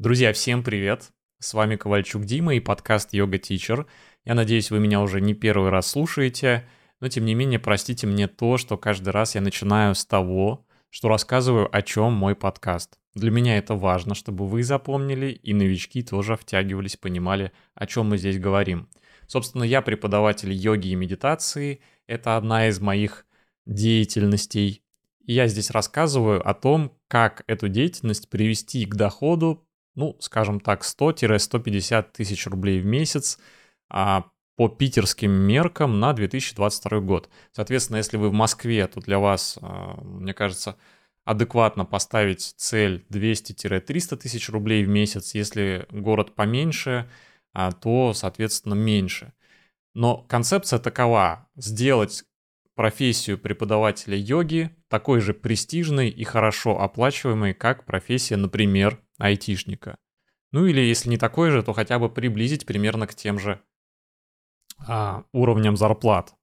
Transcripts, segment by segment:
Друзья, всем привет! С вами Ковальчук Дима и подкаст Йога Teacher. Я надеюсь, вы меня уже не первый раз слушаете, но тем не менее простите мне то, что каждый раз я начинаю с того, что рассказываю, о чем мой подкаст. Для меня это важно, чтобы вы запомнили, и новички тоже втягивались, понимали, о чем мы здесь говорим. Собственно, я преподаватель йоги и медитации. Это одна из моих деятельностей. И я здесь рассказываю о том, как эту деятельность привести к доходу, ну, скажем так, 100-150 тысяч рублей в месяц а по питерским меркам на 2022 год. Соответственно, если вы в Москве, то для вас, а, мне кажется, адекватно поставить цель 200-300 тысяч рублей в месяц. Если город поменьше, а, то, соответственно, меньше. Но концепция такова – сделать профессию преподавателя йоги такой же престижной и хорошо оплачиваемой, как профессия, например, айтишника. Ну или если не такой же, то хотя бы приблизить примерно к тем же а, уровням зарплат.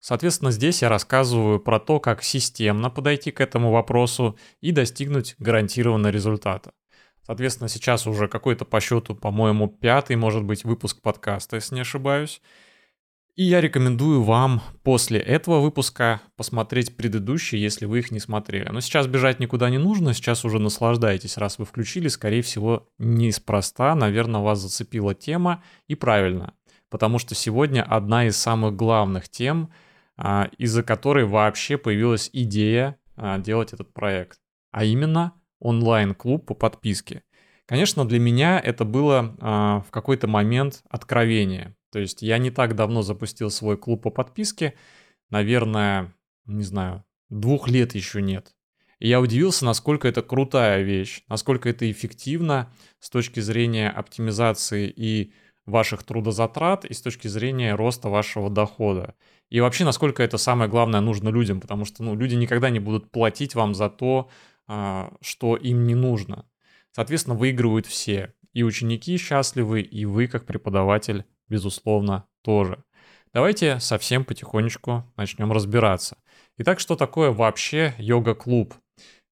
Соответственно, здесь я рассказываю про то, как системно подойти к этому вопросу и достигнуть гарантированного результата. Соответственно, сейчас уже какой-то по счету, по-моему, пятый, может быть, выпуск подкаста, если не ошибаюсь. И я рекомендую вам после этого выпуска посмотреть предыдущие, если вы их не смотрели. Но сейчас бежать никуда не нужно, сейчас уже наслаждайтесь. Раз вы включили, скорее всего, неспроста, наверное, вас зацепила тема, и правильно. Потому что сегодня одна из самых главных тем, а, из-за которой вообще появилась идея а, делать этот проект. А именно онлайн-клуб по подписке. Конечно, для меня это было а, в какой-то момент откровение. То есть я не так давно запустил свой клуб по подписке, наверное, не знаю, двух лет еще нет. И я удивился, насколько это крутая вещь, насколько это эффективно с точки зрения оптимизации и ваших трудозатрат, и с точки зрения роста вашего дохода. И вообще, насколько это самое главное нужно людям, потому что ну, люди никогда не будут платить вам за то, а, что им не нужно. Соответственно, выигрывают все. И ученики счастливы, и вы как преподаватель безусловно, тоже. Давайте совсем потихонечку начнем разбираться. Итак, что такое вообще йога-клуб?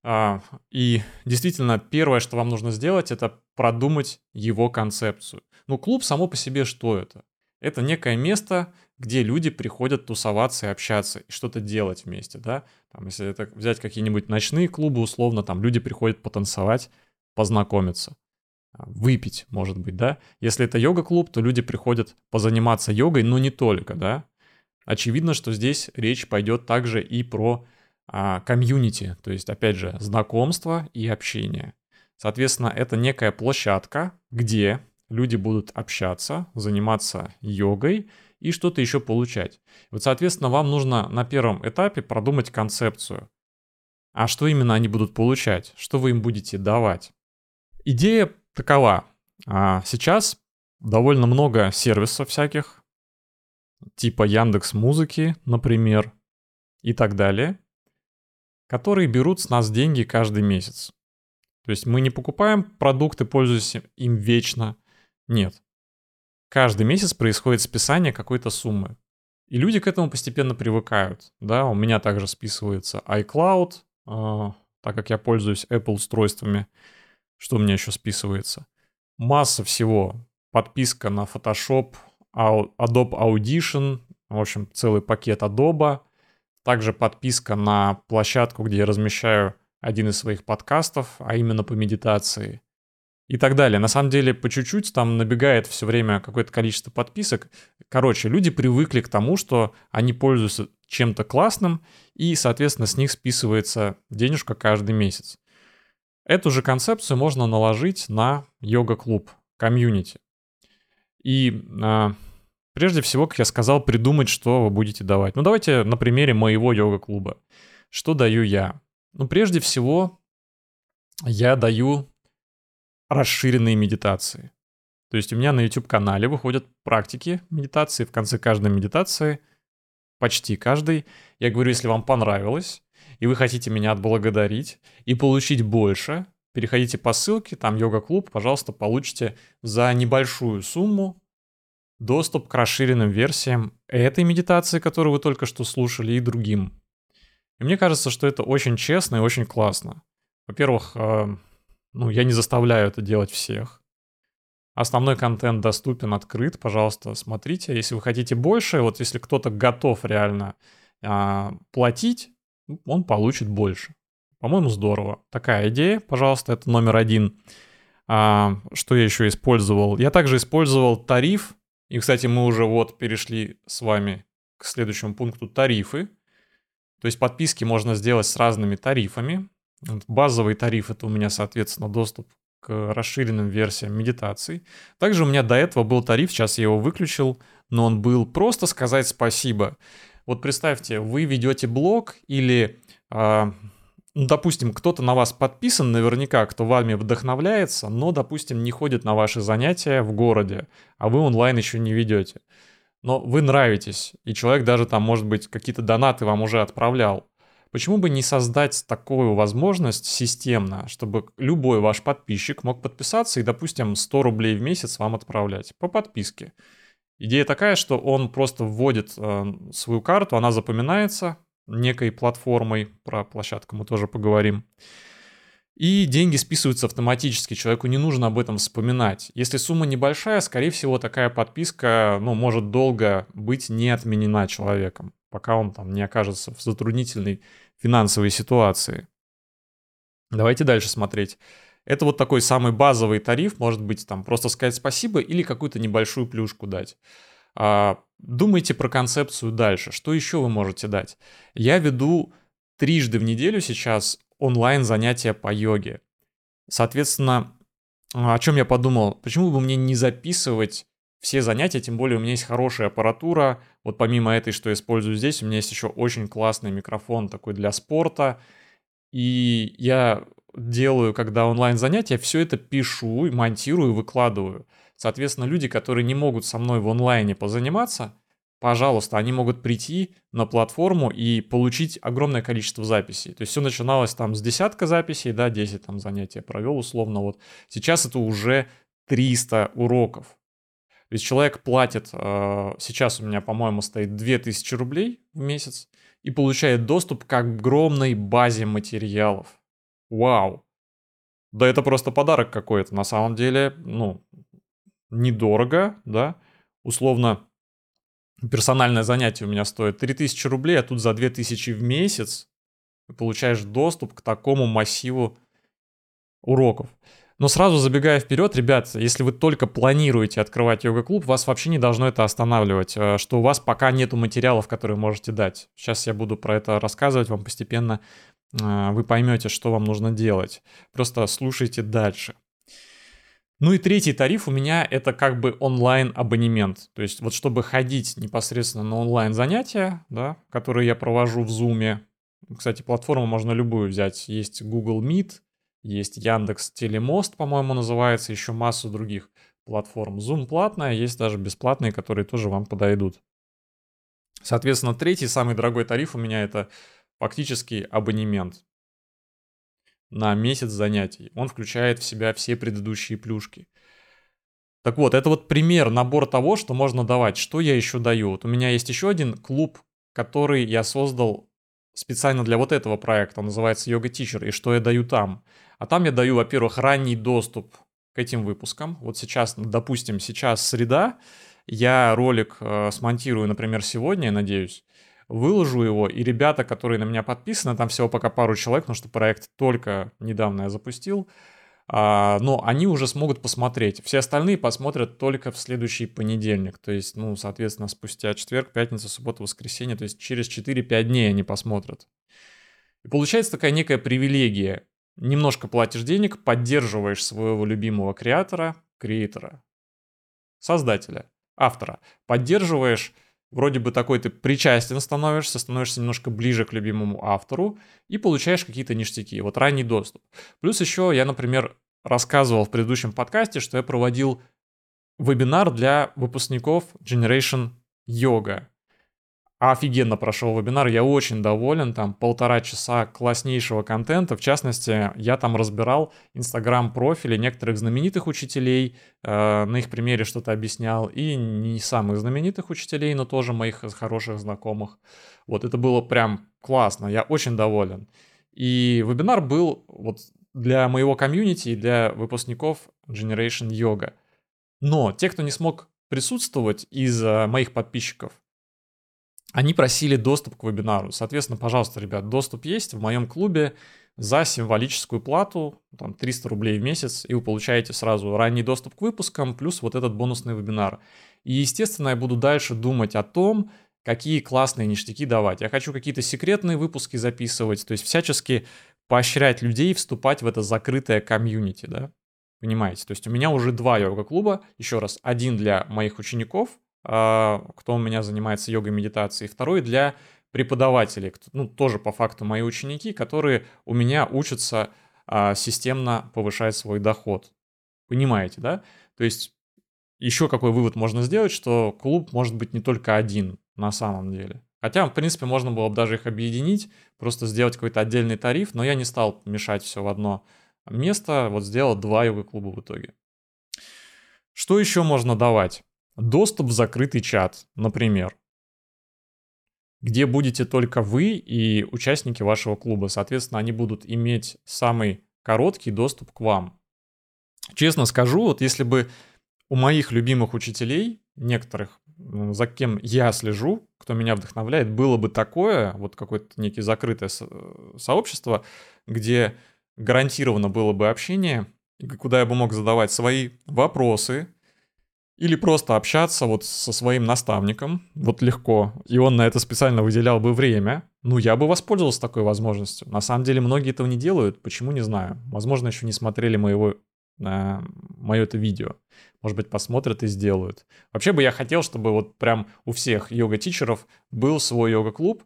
А, и действительно, первое, что вам нужно сделать, это продумать его концепцию. Ну, клуб само по себе что это? Это некое место, где люди приходят тусоваться и общаться, и что-то делать вместе, да? Там, если это взять какие-нибудь ночные клубы, условно, там люди приходят потанцевать, познакомиться выпить, может быть, да. Если это йога-клуб, то люди приходят позаниматься йогой, но не только, да. Очевидно, что здесь речь пойдет также и про а, комьюнити, то есть, опять же, знакомство и общение. Соответственно, это некая площадка, где люди будут общаться, заниматься йогой и что-то еще получать. Вот, соответственно, вам нужно на первом этапе продумать концепцию. А что именно они будут получать? Что вы им будете давать? Идея такова. А сейчас довольно много сервисов всяких, типа Яндекс Музыки, например, и так далее, которые берут с нас деньги каждый месяц. То есть мы не покупаем продукты, пользуясь им вечно. Нет. Каждый месяц происходит списание какой-то суммы. И люди к этому постепенно привыкают. Да, у меня также списывается iCloud, э, так как я пользуюсь Apple устройствами. Что у меня еще списывается? Масса всего. Подписка на Photoshop, Adobe Audition, в общем, целый пакет Adobe. Также подписка на площадку, где я размещаю один из своих подкастов, а именно по медитации. И так далее. На самом деле, по чуть-чуть там набегает все время какое-то количество подписок. Короче, люди привыкли к тому, что они пользуются чем-то классным, и, соответственно, с них списывается денежка каждый месяц. Эту же концепцию можно наложить на йога-клуб, комьюнити. И а, прежде всего, как я сказал, придумать, что вы будете давать. Ну, давайте на примере моего йога-клуба. Что даю я? Ну, прежде всего, я даю расширенные медитации. То есть у меня на YouTube-канале выходят практики медитации. В конце каждой медитации, почти каждой, я говорю, если вам понравилось, и вы хотите меня отблагодарить и получить больше, переходите по ссылке, там йога-клуб, пожалуйста, получите за небольшую сумму доступ к расширенным версиям этой медитации, которую вы только что слушали, и другим. И мне кажется, что это очень честно и очень классно. Во-первых, э, Ну, я не заставляю это делать всех. Основной контент доступен, открыт, пожалуйста, смотрите. Если вы хотите больше, вот если кто-то готов реально а, платить, он получит больше. По-моему, здорово. Такая идея, пожалуйста, это номер один. А, что я еще использовал? Я также использовал тариф. И, кстати, мы уже вот перешли с вами к следующему пункту тарифы. То есть подписки можно сделать с разными тарифами. Базовый тариф это у меня, соответственно, доступ к расширенным версиям медитаций. Также у меня до этого был тариф, сейчас я его выключил, но он был просто сказать спасибо. Вот представьте, вы ведете блог или, э, допустим, кто-то на вас подписан наверняка, кто вами вдохновляется, но, допустим, не ходит на ваши занятия в городе, а вы онлайн еще не ведете. Но вы нравитесь, и человек даже там, может быть, какие-то донаты вам уже отправлял. Почему бы не создать такую возможность системно, чтобы любой ваш подписчик мог подписаться и, допустим, 100 рублей в месяц вам отправлять по подписке? Идея такая, что он просто вводит э, свою карту, она запоминается некой платформой, про площадку мы тоже поговорим. И деньги списываются автоматически, человеку не нужно об этом вспоминать. Если сумма небольшая, скорее всего, такая подписка ну, может долго быть не отменена человеком, пока он там не окажется в затруднительной финансовой ситуации. Давайте дальше смотреть. Это вот такой самый базовый тариф, может быть, там просто сказать спасибо или какую-то небольшую плюшку дать. А, думайте про концепцию дальше. Что еще вы можете дать? Я веду трижды в неделю сейчас онлайн занятия по йоге. Соответственно, о чем я подумал? Почему бы мне не записывать все занятия, тем более у меня есть хорошая аппаратура. Вот помимо этой, что я использую здесь, у меня есть еще очень классный микрофон такой для спорта. И я делаю, когда онлайн занятия, все это пишу, монтирую, выкладываю. Соответственно, люди, которые не могут со мной в онлайне позаниматься, пожалуйста, они могут прийти на платформу и получить огромное количество записей. То есть все начиналось там с десятка записей, да, 10 там занятия провел условно. Вот сейчас это уже 300 уроков. Ведь человек платит, э, сейчас у меня, по-моему, стоит 2000 рублей в месяц и получает доступ к огромной базе материалов. Вау! Да это просто подарок какой-то. На самом деле, ну, недорого, да. Условно, персональное занятие у меня стоит 3000 рублей, а тут за 2000 в месяц получаешь доступ к такому массиву уроков. Но сразу забегая вперед, ребят, если вы только планируете открывать йога-клуб, вас вообще не должно это останавливать, э, что у вас пока нету материалов, которые можете дать. Сейчас я буду про это рассказывать вам постепенно, вы поймете, что вам нужно делать. Просто слушайте дальше. Ну и третий тариф у меня это как бы онлайн-абонемент. То есть вот чтобы ходить непосредственно на онлайн-занятия, да, которые я провожу в Zoom, кстати, платформу можно любую взять. Есть Google Meet, есть Яндекс Телемост, по-моему, называется, еще массу других платформ. Zoom платная, есть даже бесплатные, которые тоже вам подойдут. Соответственно, третий, самый дорогой тариф у меня это фактически абонемент на месяц занятий. Он включает в себя все предыдущие плюшки. Так вот, это вот пример, набор того, что можно давать. Что я еще даю? Вот у меня есть еще один клуб, который я создал специально для вот этого проекта. Он называется Yoga Teacher. И что я даю там? А там я даю, во-первых, ранний доступ к этим выпускам. Вот сейчас, допустим, сейчас среда, я ролик э, смонтирую, например, сегодня, я надеюсь, выложу его, и ребята, которые на меня подписаны, там всего пока пару человек, потому что проект только недавно я запустил, а, но они уже смогут посмотреть. Все остальные посмотрят только в следующий понедельник, то есть, ну, соответственно, спустя четверг, пятница, суббота, воскресенье, то есть через 4-5 дней они посмотрят. И получается такая некая привилегия немножко платишь денег, поддерживаешь своего любимого креатора, креатора, создателя, автора, поддерживаешь, вроде бы такой ты причастен становишься, становишься немножко ближе к любимому автору и получаешь какие-то ништяки, вот ранний доступ. Плюс еще я, например, рассказывал в предыдущем подкасте, что я проводил вебинар для выпускников Generation Yoga. Офигенно прошел вебинар, я очень доволен, там полтора часа класснейшего контента, в частности, я там разбирал инстаграм-профили некоторых знаменитых учителей, э, на их примере что-то объяснял, и не самых знаменитых учителей, но тоже моих хороших знакомых. Вот это было прям классно, я очень доволен. И вебинар был вот для моего комьюнити и для выпускников Generation Yoga. Но те, кто не смог присутствовать из моих подписчиков, они просили доступ к вебинару. Соответственно, пожалуйста, ребят, доступ есть в моем клубе за символическую плату, там 300 рублей в месяц, и вы получаете сразу ранний доступ к выпускам, плюс вот этот бонусный вебинар. И, естественно, я буду дальше думать о том, какие классные ништяки давать. Я хочу какие-то секретные выпуски записывать, то есть всячески поощрять людей вступать в это закрытое комьюнити, да? Понимаете? То есть у меня уже два йога-клуба, еще раз, один для моих учеников, кто у меня занимается йогой медитацией, второй для преподавателей, ну, тоже по факту мои ученики, которые у меня учатся а, системно повышать свой доход. Понимаете, да? То есть еще какой вывод можно сделать, что клуб может быть не только один на самом деле. Хотя, в принципе, можно было бы даже их объединить, просто сделать какой-то отдельный тариф, но я не стал мешать все в одно место, вот сделал два йога-клуба в итоге. Что еще можно давать? Доступ в закрытый чат, например, где будете только вы и участники вашего клуба. Соответственно, они будут иметь самый короткий доступ к вам. Честно скажу, вот если бы у моих любимых учителей, некоторых, за кем я слежу, кто меня вдохновляет, было бы такое, вот какое-то некое закрытое сообщество, где гарантированно было бы общение, куда я бы мог задавать свои вопросы, или просто общаться вот со своим наставником, вот легко, и он на это специально выделял бы время, ну, я бы воспользовался такой возможностью. На самом деле многие этого не делают, почему, не знаю. Возможно, еще не смотрели моего, э, мое это видео. Может быть, посмотрят и сделают. Вообще бы я хотел, чтобы вот прям у всех йога-тичеров был свой йога-клуб.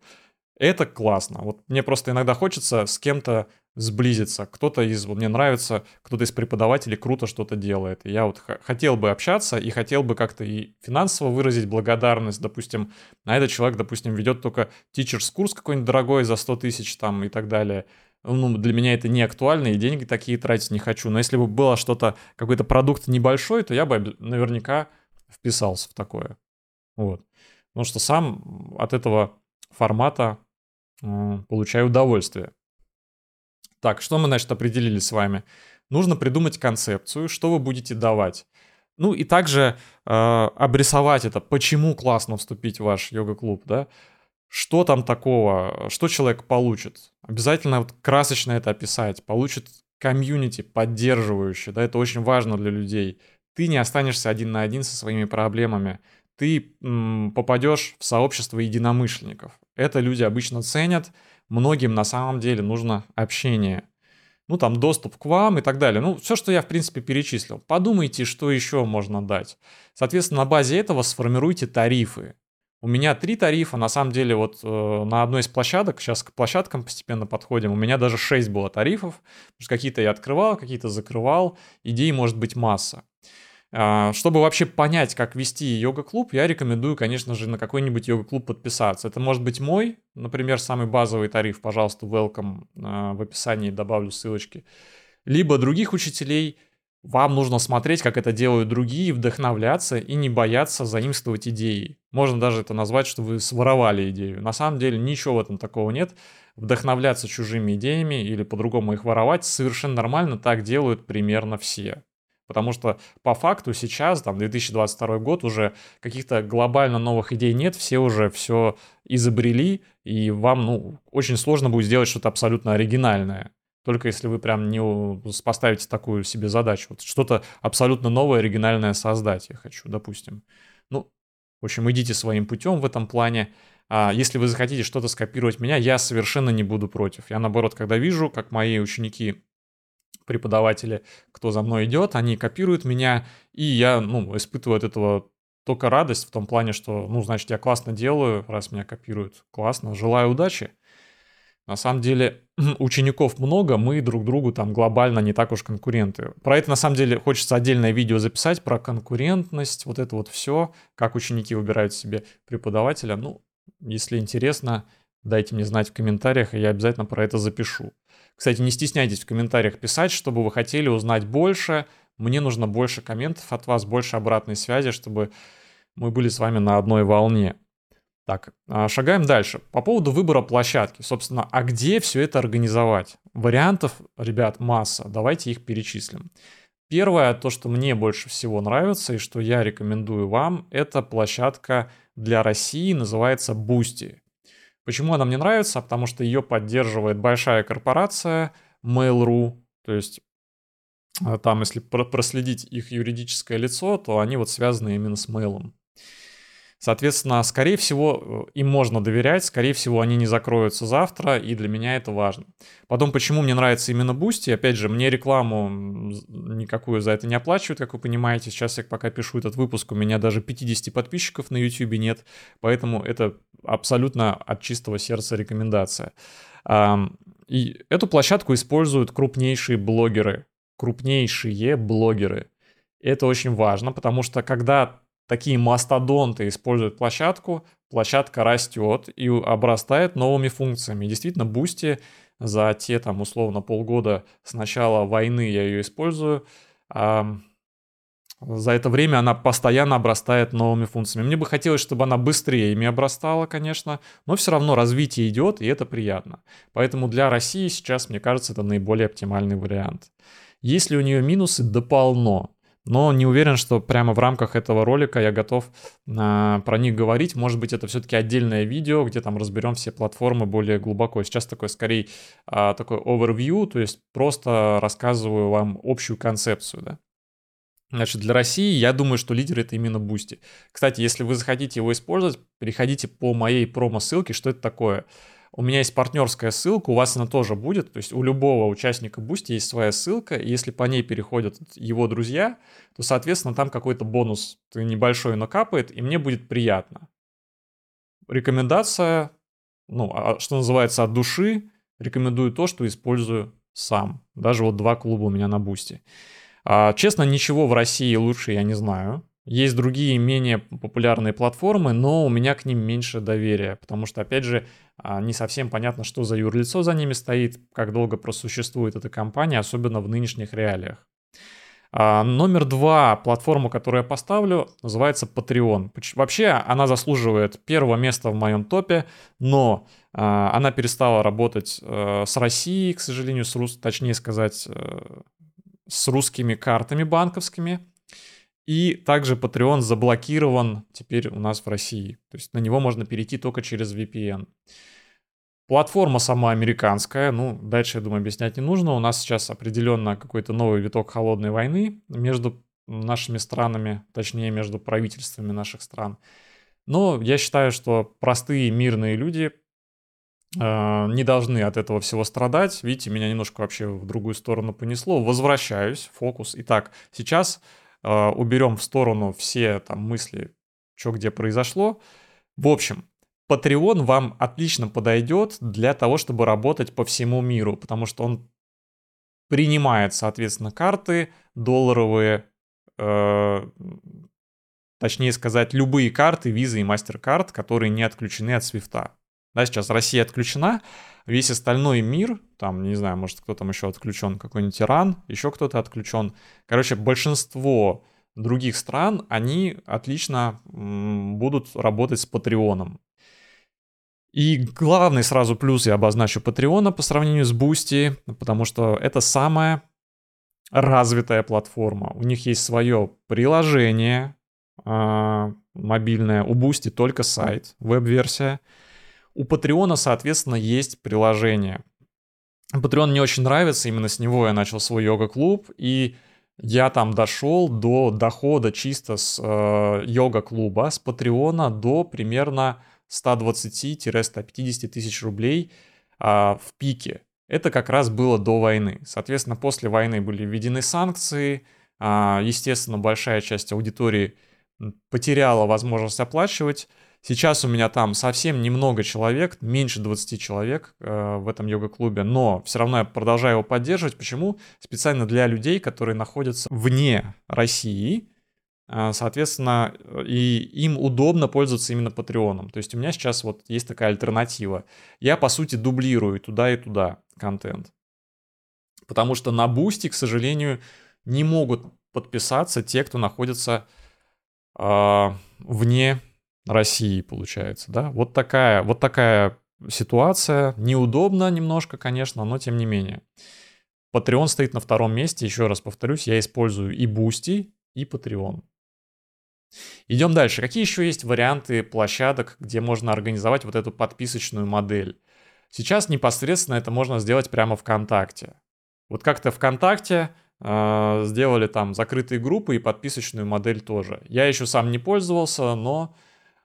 Это классно. Вот мне просто иногда хочется с кем-то сблизиться. Кто-то из, вот мне нравится, кто-то из преподавателей круто что-то делает. И я вот хотел бы общаться и хотел бы как-то и финансово выразить благодарность. Допустим, на этот человек, допустим, ведет только teachers курс какой-нибудь дорогой за 100 тысяч там и так далее. Ну, для меня это не актуально, и деньги такие тратить не хочу. Но если бы было что-то, какой-то продукт небольшой, то я бы наверняка вписался в такое. Вот. Потому что сам от этого формата получаю удовольствие. Так, что мы, значит, определили с вами? Нужно придумать концепцию, что вы будете давать. Ну и также э, обрисовать это, почему классно вступить в ваш йога-клуб, да? Что там такого, что человек получит? Обязательно вот красочно это описать. Получит комьюнити поддерживающее, да, это очень важно для людей. Ты не останешься один на один со своими проблемами. Ты м, попадешь в сообщество единомышленников. Это люди обычно ценят, многим на самом деле нужно общение. Ну, там, доступ к вам и так далее. Ну, все, что я, в принципе, перечислил. Подумайте, что еще можно дать. Соответственно, на базе этого сформируйте тарифы. У меня три тарифа, на самом деле, вот э, на одной из площадок, сейчас к площадкам постепенно подходим, у меня даже шесть было тарифов, потому что какие-то я открывал, какие-то закрывал, идей может быть масса. А, чтобы вообще понять, как вести йога-клуб, я рекомендую, конечно же, на какой-нибудь йога-клуб подписаться. Это может быть мой, например, самый базовый тариф, пожалуйста, welcome, а, в описании добавлю ссылочки. Либо других учителей, вам нужно смотреть, как это делают другие, вдохновляться и не бояться заимствовать идеи. Можно даже это назвать, что вы своровали идею. На самом деле ничего в этом такого нет. Вдохновляться чужими идеями или по-другому их воровать совершенно нормально, так делают примерно все. Потому что по факту сейчас, там, 2022 год, уже каких-то глобально новых идей нет, все уже все изобрели, и вам, ну, очень сложно будет сделать что-то абсолютно оригинальное. Только если вы прям не поставите такую себе задачу. Вот что-то абсолютно новое, оригинальное создать я хочу, допустим. Ну, в общем, идите своим путем в этом плане. А если вы захотите что-то скопировать меня, я совершенно не буду против. Я, наоборот, когда вижу, как мои ученики преподаватели, кто за мной идет, они копируют меня, и я, ну, испытываю от этого только радость в том плане, что, ну, значит, я классно делаю, раз меня копируют. Классно, желаю удачи. На самом деле, учеников много, мы друг другу там глобально не так уж конкуренты. Про это, на самом деле, хочется отдельное видео записать, про конкурентность, вот это вот все, как ученики выбирают себе преподавателя. Ну, если интересно, дайте мне знать в комментариях, и я обязательно про это запишу. Кстати, не стесняйтесь в комментариях писать, чтобы вы хотели узнать больше. Мне нужно больше комментов от вас, больше обратной связи, чтобы мы были с вами на одной волне. Так, а, шагаем дальше. По поводу выбора площадки. Собственно, а где все это организовать? Вариантов, ребят, масса. Давайте их перечислим. Первое, то, что мне больше всего нравится и что я рекомендую вам, это площадка для России, называется Boosty. Почему она мне нравится? Потому что ее поддерживает большая корпорация Mail.ru, то есть а, там, если проследить их юридическое лицо, то они вот связаны именно с Mail. Соответственно, скорее всего, э, им можно доверять, скорее всего, они не закроются завтра, и для меня это важно. Потом, почему мне нравится именно Boosty, опять же, мне рекламу никакую за это не оплачивают, как вы понимаете. Сейчас я пока пишу этот выпуск, у меня даже 50 подписчиков на YouTube нет, поэтому это абсолютно от чистого сердца рекомендация. И эту площадку используют крупнейшие блогеры, крупнейшие блогеры. Это очень важно, потому что когда такие мастодонты используют площадку, площадка растет и обрастает новыми функциями. Действительно, Boosty за те там условно полгода с начала войны я ее использую. А за это время она постоянно обрастает новыми функциями. Мне бы хотелось, чтобы она быстрее ими обрастала, конечно, но все равно развитие идет, и это приятно. Поэтому для России сейчас, мне кажется, это наиболее оптимальный вариант. Есть ли у нее минусы? Да но не уверен, что прямо в рамках этого ролика я готов а, про них говорить. Может быть, это все-таки отдельное видео, где там разберем все платформы более глубоко. Сейчас такой скорее а, такой overview, то есть просто рассказываю вам общую концепцию, да. Значит, для России я думаю, что лидер это именно Boosty. Кстати, если вы захотите его использовать, переходите по моей промо-ссылке, что это такое. У меня есть партнерская ссылка, у вас она тоже будет. То есть у любого участника Boosty есть своя ссылка. И если по ней переходят его друзья, то, соответственно, там какой-то бонус небольшой накапает, и мне будет приятно. Рекомендация, ну, а, что называется, от души, рекомендую то, что использую сам. Даже вот два клуба у меня на Boosty. А, честно, ничего в России лучше я не знаю. Есть другие менее популярные платформы, но у меня к ним меньше доверия, потому что, опять же, а, не совсем понятно, что за юрлицо за ними стоит, как долго просуществует эта компания, особенно в нынешних реалиях. А, номер два платформа, которую я поставлю, называется Patreon. Вообще она заслуживает первого места в моем топе, но а, она перестала работать э, с Россией, к сожалению, с рус... точнее сказать, э, с русскими картами банковскими. И также Patreon заблокирован теперь у нас в России. То есть на него можно перейти только через VPN. Платформа сама американская, ну, дальше, я думаю, объяснять не нужно. У нас сейчас определенно какой-то новый виток холодной войны между нашими странами, точнее, между правительствами наших стран. Но я считаю, что простые мирные люди э, не должны от этого всего страдать. Видите, меня немножко вообще в другую сторону понесло. Возвращаюсь, фокус. Итак, сейчас э, уберем в сторону все там мысли, что где произошло. В общем, Patreon вам отлично подойдет для того, чтобы работать по всему миру, потому что он принимает, соответственно, карты долларовые, э, точнее сказать, любые карты, визы и MasterCard, которые не отключены от свифта. Да, сейчас Россия отключена, весь остальной мир, там, не знаю, может, кто там еще отключен, какой-нибудь Иран, еще кто-то отключен. Короче, большинство других стран, они отлично будут работать с Патреоном. И главный сразу плюс я обозначу Патреона по сравнению с Boosty, потому что это самая развитая платформа. У них есть свое приложение э, мобильное, у Boosty только сайт, веб-версия. У Патреона, соответственно, есть приложение. Patreon мне очень нравится, именно с него я начал свой йога-клуб, и я там дошел до дохода чисто с э, йога-клуба, с Патреона до примерно 120-150 тысяч рублей а, в пике. Это как раз было до войны. Соответственно, после войны были введены санкции. А, естественно, большая часть аудитории потеряла возможность оплачивать. Сейчас у меня там совсем немного человек, меньше 20 человек э, в этом йога-клубе, но все равно я продолжаю его поддерживать. Почему? Специально для людей, которые находятся вне России, а, соответственно, и им удобно пользоваться именно Патреоном. То есть у меня сейчас вот есть такая альтернатива. Я, по сути, дублирую туда, и туда контент. Потому что на Boosty, к сожалению, не могут подписаться те, кто находится э, вне России, получается, да. Вот такая, вот такая ситуация. Неудобно немножко, конечно, но тем не менее. Patreon стоит на втором месте. Еще раз повторюсь, я использую и Boosty, и Patreon. Идем дальше. Какие еще есть варианты площадок, где можно организовать вот эту подписочную модель? Сейчас непосредственно это можно сделать прямо ВКонтакте. Вот как-то ВКонтакте э, сделали там закрытые группы и подписочную модель тоже. Я еще сам не пользовался, но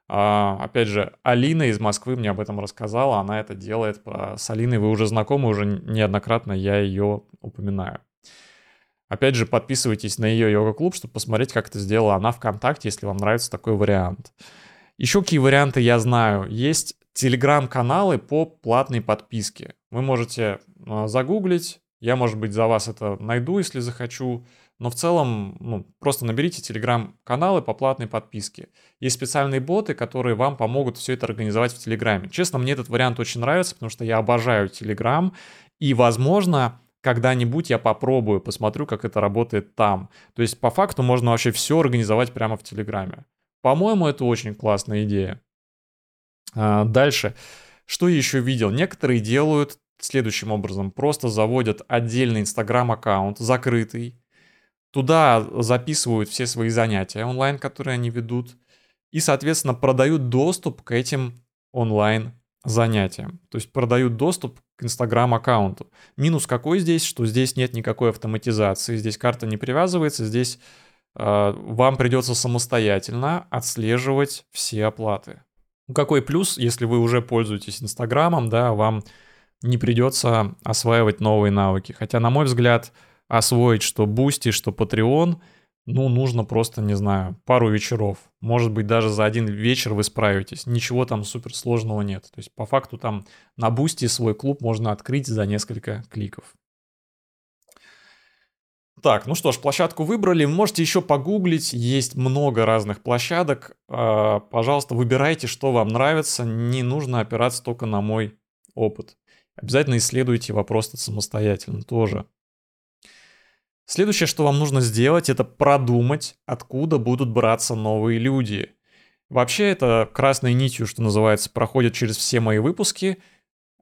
опять же Алина из Москвы мне об этом рассказала, она это делает. С Алиной вы уже знакомы, уже неоднократно я ее упоминаю. Опять же, подписывайтесь на ее йога-клуб, чтобы посмотреть, как это сделала она ВКонтакте, если вам нравится такой вариант. Еще какие варианты я знаю. Есть телеграм-каналы по платной подписке. Вы можете а, загуглить, я, может быть, за вас это найду, если захочу. Но в целом, ну, просто наберите телеграм-каналы по платной подписке. Есть специальные боты, которые вам помогут все это организовать в Телеграме. Честно, мне этот вариант очень нравится, потому что я обожаю Телеграм. И, возможно, когда-нибудь я попробую, посмотрю, как это работает там. То есть, по факту, можно вообще все организовать прямо в Телеграме. По-моему, это очень классная идея. А, дальше. Что я еще видел? Некоторые делают следующим образом. Просто заводят отдельный Инстаграм-аккаунт, закрытый. Туда записывают все свои занятия онлайн, которые они ведут. И, соответственно, продают доступ к этим онлайн занятиям. То есть продают доступ к Инстаграм-аккаунту. Минус какой здесь, что здесь нет никакой автоматизации, здесь карта не привязывается, здесь э, вам придется самостоятельно отслеживать все оплаты. Ну, какой плюс, если вы уже пользуетесь Инстаграмом, да, вам не придется осваивать новые навыки. Хотя, на мой взгляд, освоить что Boosty, что Patreon, ну, нужно просто, не знаю, пару вечеров. Может быть, даже за один вечер вы справитесь. Ничего там суперсложного нет. То есть, по факту, там на Boosty свой клуб можно открыть за несколько кликов. Так, ну что ж, площадку выбрали. Можете еще погуглить. Есть много разных площадок. А, пожалуйста, выбирайте, что вам нравится. Не нужно опираться только на мой опыт. Обязательно исследуйте вопрос самостоятельно тоже. Следующее, что вам нужно сделать, это продумать, откуда будут браться новые люди. Вообще это красной нитью, что называется, проходит через все мои выпуски.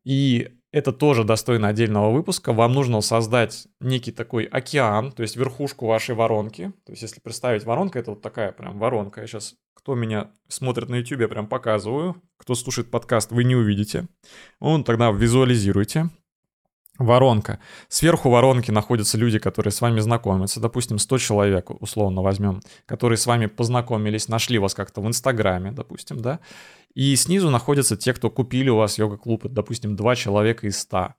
И это тоже достойно отдельного выпуска. Вам нужно создать некий такой океан, то есть верхушку вашей воронки. То есть если представить воронка, это вот такая прям воронка. Я сейчас, кто меня смотрит на YouTube, я прям показываю. Кто слушает подкаст, вы не увидите. Он тогда визуализируйте воронка. Сверху воронки находятся люди, которые с вами знакомятся. Допустим, 100 человек, условно возьмем, которые с вами познакомились, нашли вас как-то в Инстаграме, допустим, да. И снизу находятся те, кто купили у вас йога-клуб, допустим, 2 человека из 100.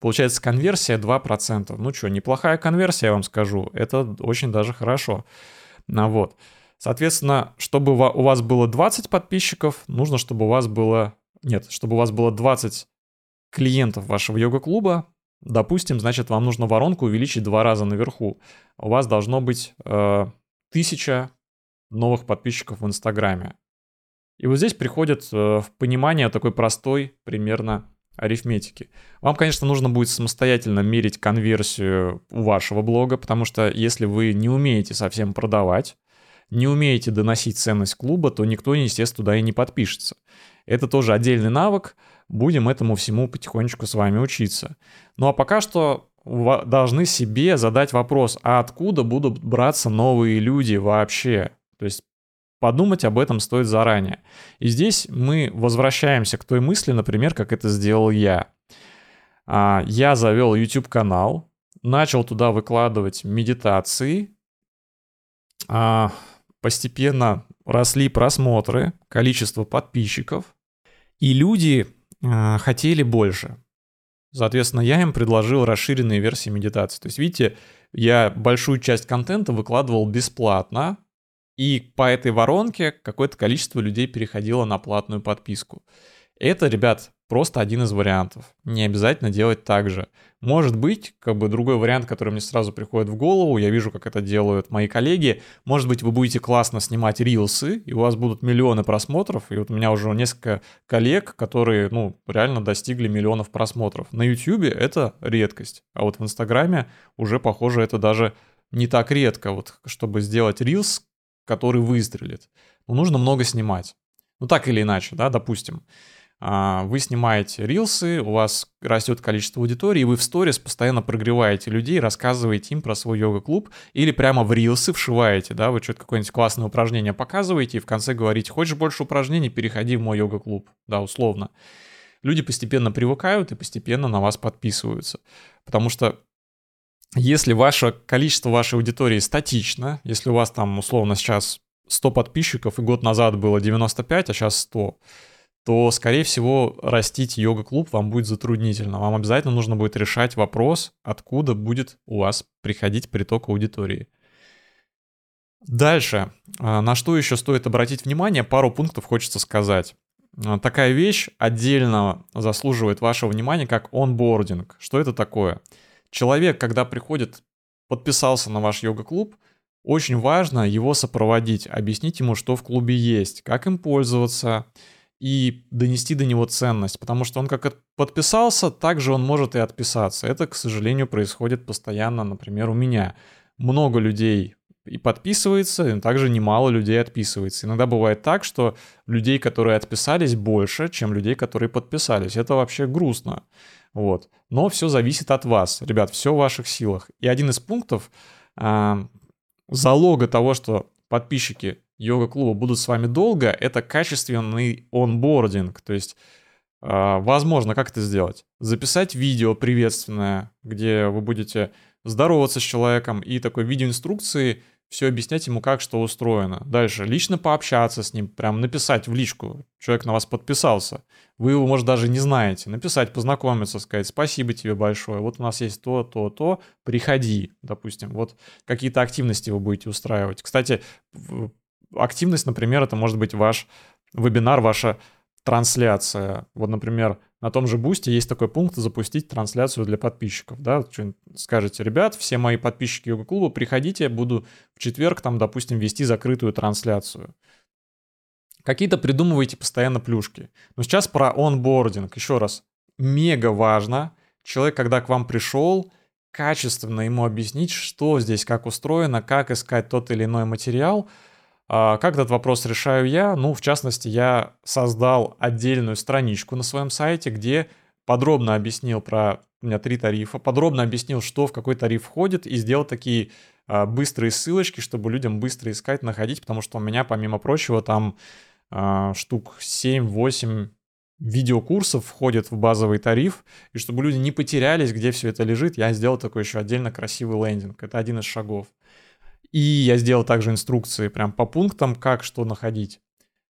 Получается конверсия 2%. Ну что, неплохая конверсия, я вам скажу. Это очень даже хорошо. Ну, вот. Соответственно, чтобы у вас было 20 подписчиков, нужно, чтобы у вас было... Нет, чтобы у вас было 20 клиентов вашего йога-клуба, Допустим, значит, вам нужно воронку увеличить два раза наверху. У вас должно быть э, тысяча новых подписчиков в Инстаграме. И вот здесь приходит э, в понимание такой простой примерно арифметики. Вам, конечно, нужно будет самостоятельно мерить конверсию у вашего блога, потому что если вы не умеете совсем продавать, не умеете доносить ценность клуба, то никто, естественно, туда и не подпишется. Это тоже отдельный навык, будем этому всему потихонечку с вами учиться. Ну а пока что должны себе задать вопрос, а откуда будут браться новые люди вообще? То есть подумать об этом стоит заранее. И здесь мы возвращаемся к той мысли, например, как это сделал я. А, я завел YouTube-канал, начал туда выкладывать медитации, а, постепенно росли просмотры, количество подписчиков, и люди э, хотели больше. Соответственно, я им предложил расширенные версии медитации. То есть, видите, я большую часть контента выкладывал бесплатно, и по этой воронке какое-то количество людей переходило на платную подписку. Это, ребят, просто один из вариантов. Не обязательно делать так же. Может быть, как бы другой вариант, который мне сразу приходит в голову, я вижу, как это делают мои коллеги. Может быть, вы будете классно снимать рилсы, и у вас будут миллионы просмотров. И вот у меня уже несколько коллег, которые, ну, реально достигли миллионов просмотров. На YouTube это редкость, а вот в Инстаграме уже, похоже, это даже не так редко, вот, чтобы сделать рилс, который выстрелит. Но нужно много снимать. Ну так или иначе, да, допустим. А, вы снимаете рилсы, у вас растет количество аудитории, и вы в сторис постоянно прогреваете людей, рассказываете им про свой йога-клуб, или прямо в рилсы вшиваете, да, вы что-то какое-нибудь классное упражнение показываете, и в конце говорите, хочешь больше упражнений, переходи в мой йога-клуб, да, условно. Люди постепенно привыкают и постепенно на вас подписываются. Потому что если ваше количество вашей аудитории статично, если у вас там условно сейчас 100 подписчиков, и год назад было 95, а сейчас 100, то, скорее всего, растить йога-клуб вам будет затруднительно. Вам обязательно нужно будет решать вопрос, откуда будет у вас приходить приток аудитории. Дальше. А, на что еще стоит обратить внимание? Пару пунктов хочется сказать. А, такая вещь отдельно заслуживает вашего внимания, как онбординг. Что это такое? Человек, когда приходит, подписался на ваш йога-клуб, очень важно его сопроводить, объяснить ему, что в клубе есть, как им пользоваться, и донести до него ценность, потому что он как подписался, так же он может и отписаться. Это, к сожалению, происходит постоянно, например, у меня. Много людей и подписывается, и также немало людей отписывается. Иногда бывает так, что людей, которые отписались, больше, чем людей, которые подписались. Это вообще грустно. Вот. Но все зависит от вас. Ребят, все в ваших силах. И один из пунктов э, залога того, что подписчики йога-клуба будут с вами долго, это качественный онбординг. То есть, э, возможно, как это сделать? Записать видео приветственное, где вы будете здороваться с человеком и такой видеоинструкции все объяснять ему, как что устроено. Дальше, лично пообщаться с ним, прям написать в личку. Человек на вас подписался. Вы его, может, даже не знаете. Написать, познакомиться, сказать, спасибо тебе большое. Вот у нас есть то, то, то, приходи, допустим. Вот какие-то активности вы будете устраивать. Кстати, активность, например, это может быть ваш вебинар, ваша трансляция. Вот, например, на том же Бусте есть такой пункт «Запустить трансляцию для подписчиков». Да, скажете, ребят, все мои подписчики йога-клуба, приходите, буду в четверг там, допустим, вести закрытую трансляцию. Какие-то придумываете постоянно плюшки. Но сейчас про онбординг. Еще раз, мега важно. Человек, когда к вам пришел, качественно ему объяснить, что здесь, как устроено, как искать тот или иной материал – как этот вопрос решаю я? Ну, в частности, я создал отдельную страничку на своем сайте, где подробно объяснил про... У меня три тарифа. Подробно объяснил, что в какой тариф входит, и сделал такие а, быстрые ссылочки, чтобы людям быстро искать, находить, потому что у меня, помимо прочего, там а, штук 7-8 видеокурсов входит в базовый тариф, и чтобы люди не потерялись, где все это лежит, я сделал такой еще отдельно красивый лендинг. Это один из шагов. И я сделал также инструкции прям по пунктам, как что находить.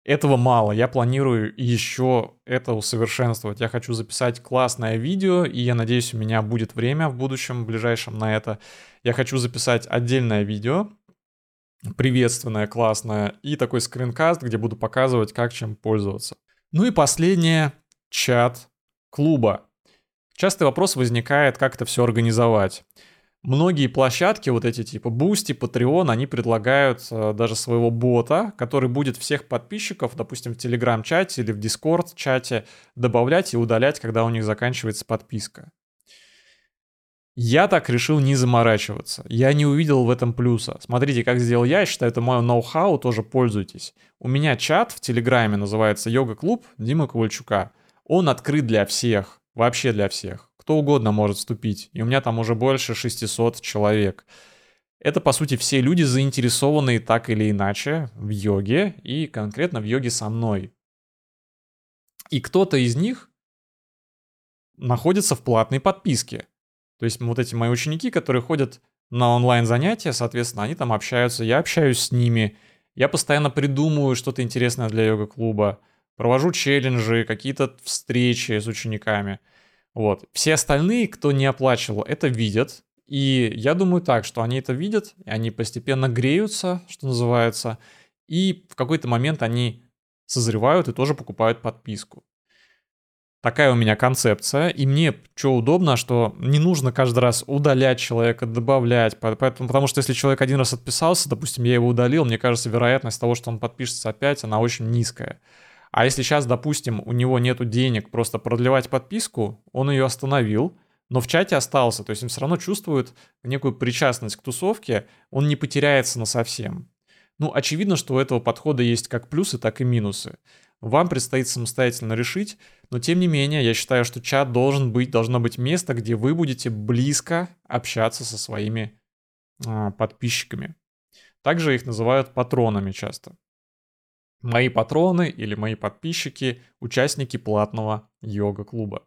Этого мало, я планирую еще это усовершенствовать. Я хочу записать классное видео, и я надеюсь, у меня будет время в будущем, в ближайшем на это. Я хочу записать отдельное видео, приветственное, классное, и такой скринкаст, где буду показывать, как чем пользоваться. Ну и последнее, чат клуба. Частый вопрос возникает, как это все организовать. Многие площадки, вот эти типа Boosty, Patreon, они предлагают э, даже своего бота, который будет всех подписчиков, допустим, в Telegram-чате или в Discord-чате добавлять и удалять, когда у них заканчивается подписка. Я так решил не заморачиваться. Я не увидел в этом плюса. Смотрите, как сделал я. Я считаю, это мое ноу-хау, тоже пользуйтесь. У меня чат в Телеграме называется Йога-клуб Дима Ковальчука. Он открыт для всех. Вообще для всех кто угодно может вступить, и у меня там уже больше 600 человек. Это, по сути, все люди, заинтересованные так или иначе в йоге, и конкретно в йоге со мной. И кто-то из них находится в платной подписке. То есть вот эти мои ученики, которые ходят на онлайн-занятия, соответственно, они там общаются, я общаюсь с ними, я постоянно придумываю что-то интересное для йога-клуба, провожу челленджи, какие-то встречи с учениками – вот. Все остальные, кто не оплачивал, это видят. И я думаю так, что они это видят, и они постепенно греются, что называется, и в какой-то момент они созревают и тоже покупают подписку. Такая у меня концепция, и мне что удобно, что не нужно каждый раз удалять человека, добавлять, поэтому, потому что если человек один раз отписался, допустим, я его удалил, мне кажется, вероятность того, что он подпишется опять, она очень низкая. А если сейчас, допустим, у него нету денег просто продлевать подписку, он ее остановил, но в чате остался, то есть он все равно чувствует некую причастность к тусовке, он не потеряется на совсем. Ну, очевидно, что у этого подхода есть как плюсы, так и минусы. вам предстоит самостоятельно решить, но тем не менее, я считаю, что чат должен быть, должно быть место, где вы будете близко общаться со своими а, подписчиками. Также их называют патронами часто. Мои патроны или мои подписчики – участники платного йога-клуба.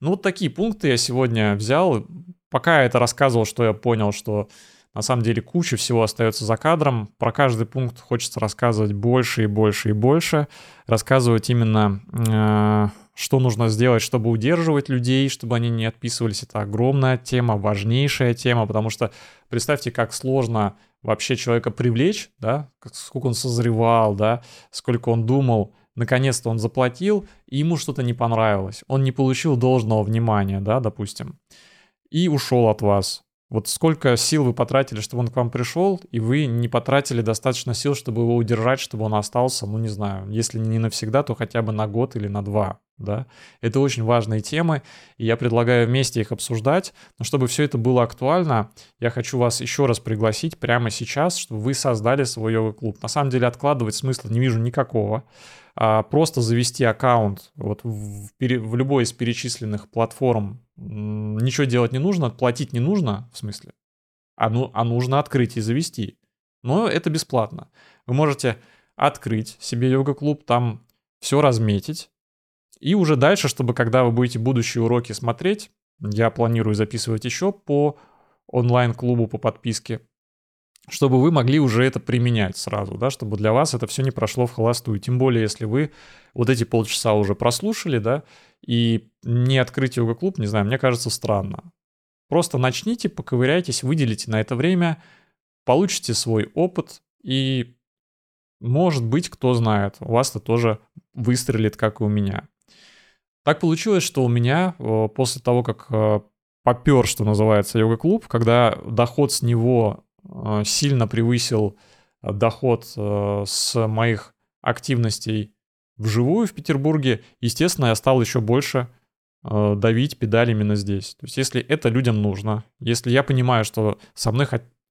Ну, вот такие пункты я сегодня взял. Пока я это рассказывал, что я понял, что на самом деле куча всего остается за кадром. Про каждый пункт хочется рассказывать больше и больше и больше. Рассказывать именно, э, что нужно сделать, чтобы удерживать людей, чтобы они не отписывались. Это огромная тема, важнейшая тема, потому что представьте, как сложно вообще человека привлечь, да, сколько он созревал, да, сколько он думал, наконец-то он заплатил, и ему что-то не понравилось. Он не получил должного внимания, да, допустим, и ушел от вас. Вот сколько сил вы потратили, чтобы он к вам пришел, и вы не потратили достаточно сил, чтобы его удержать, чтобы он остался, ну не знаю, если не навсегда, то хотя бы на год или на два, да. Это очень важные темы, и я предлагаю вместе их обсуждать, но чтобы все это было актуально, я хочу вас еще раз пригласить прямо сейчас, чтобы вы создали свой йога-клуб. На самом деле откладывать смысла не вижу никакого, а просто завести аккаунт вот в, в любой из перечисленных платформ ничего делать не нужно, платить не нужно, в смысле, а, ну, а нужно открыть и завести. Но это бесплатно. Вы можете открыть себе йога-клуб, там все разметить, и уже дальше, чтобы когда вы будете будущие уроки смотреть, я планирую записывать еще по онлайн-клубу по подписке, чтобы вы могли уже это применять сразу, да, чтобы для вас это все не прошло в холостую. Тем более, если вы вот эти полчаса уже прослушали, да, и не открыть йога-клуб, не знаю, мне кажется странно. Просто начните, поковыряйтесь, выделите на это время, получите свой опыт и, может быть, кто знает, у вас это тоже выстрелит, как и у меня. Так получилось, что у меня э, после того, как э, попер, что называется, йога-клуб, когда доход с него сильно превысил доход с моих активностей вживую в Петербурге, естественно, я стал еще больше э, давить педаль именно здесь. То есть если это людям нужно, если я понимаю, что со мной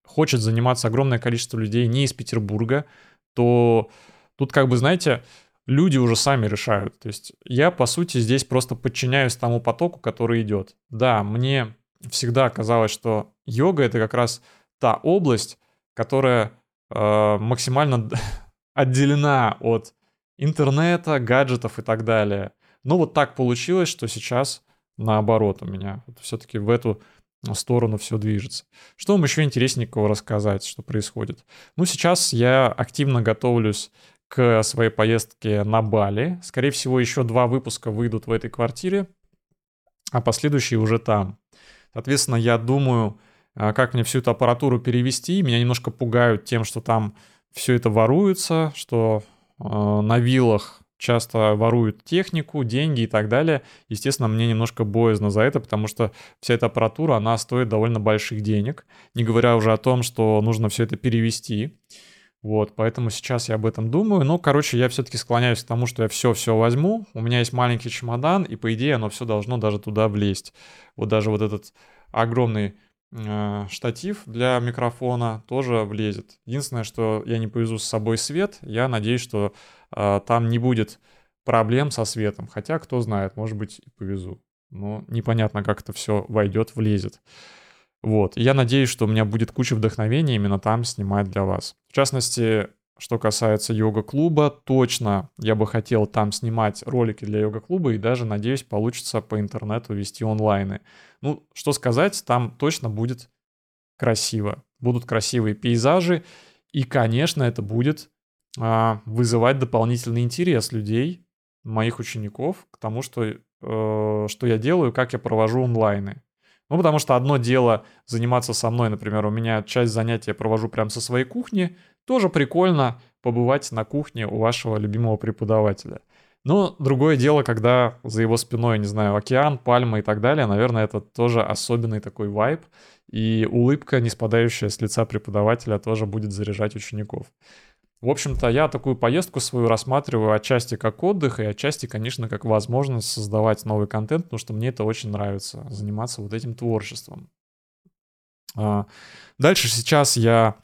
хочет заниматься огромное количество людей не из Петербурга, то тут как бы, знаете, люди уже сами решают. То есть я, по сути, здесь просто подчиняюсь тому потоку, который идет. Да, мне всегда казалось, что йога — это как раз та область, которая э, максимально отделена от интернета, гаджетов и так далее. Но вот так получилось, что сейчас наоборот у меня. Все-таки в эту сторону все движется. Что вам еще интересненького рассказать, что происходит? Ну, сейчас я активно готовлюсь к своей поездке на Бали. Скорее всего, еще два выпуска выйдут в этой квартире, а последующие уже там. Соответственно, я думаю, как мне всю эту аппаратуру перевести. Меня немножко пугают тем, что там все это воруется, что Э, на виллах часто воруют технику, деньги и так далее. Естественно, мне немножко боязно за это, потому что вся эта аппаратура, она стоит довольно больших денег, не говоря уже о том, что нужно все это перевести. Вот, поэтому сейчас я об этом думаю. Ну, короче, я все-таки склоняюсь к тому, что я все-все возьму. У меня есть маленький чемодан, и по идее оно все должно даже туда влезть. Вот даже вот этот огромный штатив для микрофона тоже влезет. Единственное, что я не повезу с собой свет, я надеюсь, что э, там не будет проблем со светом. Хотя, кто знает, может быть, и повезу. Но непонятно, как это все войдет, влезет. Вот. я надеюсь, что у меня будет куча вдохновения именно там снимать для вас. В частности, что касается йога-клуба, точно я бы хотел там снимать ролики для йога-клуба и даже, надеюсь, получится по интернету вести онлайны. Ну, что сказать, там точно будет красиво. Будут красивые пейзажи, и, конечно, это будет а, вызывать дополнительный интерес людей, моих учеников, к тому, что, э, что я делаю, как я провожу онлайны. Ну, потому что одно дело заниматься со мной, например, у меня часть занятий я провожу прямо со своей кухни, тоже прикольно побывать на кухне у вашего любимого преподавателя. Но другое дело, когда за его спиной, не знаю, океан, пальмы и так далее, наверное, это тоже особенный такой вайб, и улыбка, не спадающая с лица преподавателя, тоже будет заряжать учеников. В общем-то, я такую поездку свою рассматриваю отчасти как отдых, и отчасти, конечно, как возможность создавать новый контент, потому что мне это очень нравится, заниматься вот этим творчеством. А, дальше сейчас я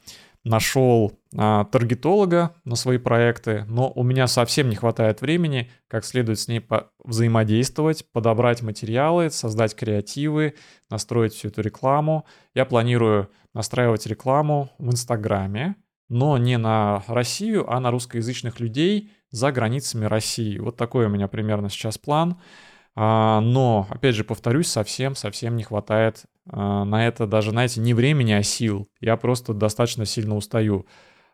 нашел а, таргетолога на свои проекты, но у меня совсем не хватает времени, как следует с ней по- взаимодействовать, подобрать материалы, создать креативы, настроить всю эту рекламу. Я планирую настраивать рекламу в Инстаграме, но не на Россию, а на русскоязычных людей за границами России. Вот такой у меня примерно сейчас план. А, но, опять же, повторюсь, совсем-совсем не хватает на это даже, знаете, не времени, а сил. Я просто достаточно сильно устаю.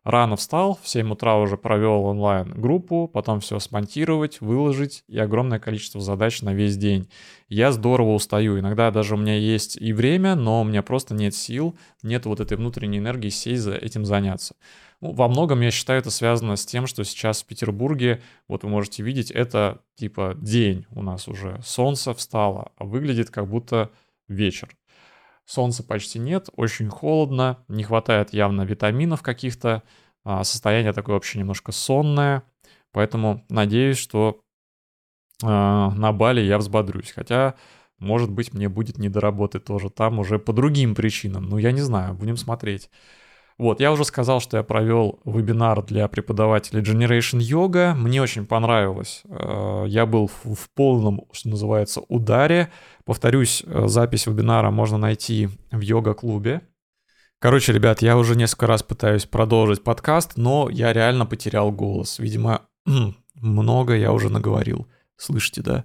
Рано встал, в 7 утра уже провел онлайн-группу, потом все смонтировать, выложить и огромное количество задач на весь день. Я здорово устаю. Иногда даже у меня есть и время, но у меня просто нет сил, нет вот этой внутренней энергии сесть за этим заняться. Ну, во многом, я считаю, это связано с тем, что сейчас в Петербурге, вот вы можете видеть, это типа день у нас уже. Солнце встало, а выглядит как будто вечер. Солнца почти нет, очень холодно, не хватает явно витаминов каких-то, а, состояние такое вообще немножко сонное, поэтому надеюсь, что а, на Бали я взбодрюсь, хотя, может быть, мне будет не до работы тоже там уже по другим причинам, ну я не знаю, будем смотреть. Вот, я уже сказал, что я провел вебинар для преподавателей Generation Yoga. Мне очень понравилось. Э, я был в полном, что называется, ударе. Повторюсь, э, запись вебинара можно найти в йога-клубе. Короче, ребят, я уже несколько раз пытаюсь продолжить подкаст, но я реально потерял голос. Видимо, много я уже наговорил. Слышите, да?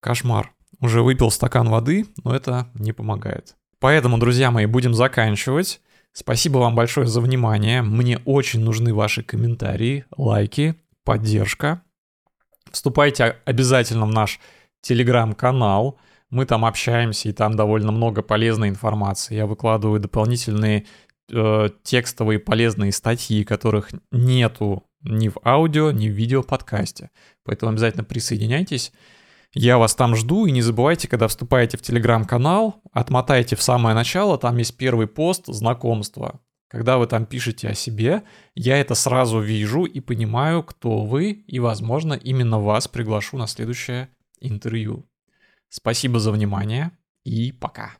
Кошмар. Уже выпил стакан воды, но это не помогает. Поэтому, друзья мои, будем заканчивать. Спасибо вам большое за внимание. Мне очень нужны ваши комментарии, лайки, поддержка. Вступайте обязательно в наш телеграм-канал. Мы там общаемся, и там довольно много полезной информации. Я выкладываю дополнительные э, текстовые полезные статьи, которых нету ни в аудио, ни в видео подкасте. Поэтому обязательно присоединяйтесь. Я вас там жду, и не забывайте, когда вступаете в телеграм-канал, отмотайте в самое начало, там есть первый пост знакомства. Когда вы там пишете о себе, я это сразу вижу и понимаю, кто вы, и, возможно, именно вас приглашу на следующее интервью. Спасибо за внимание и пока.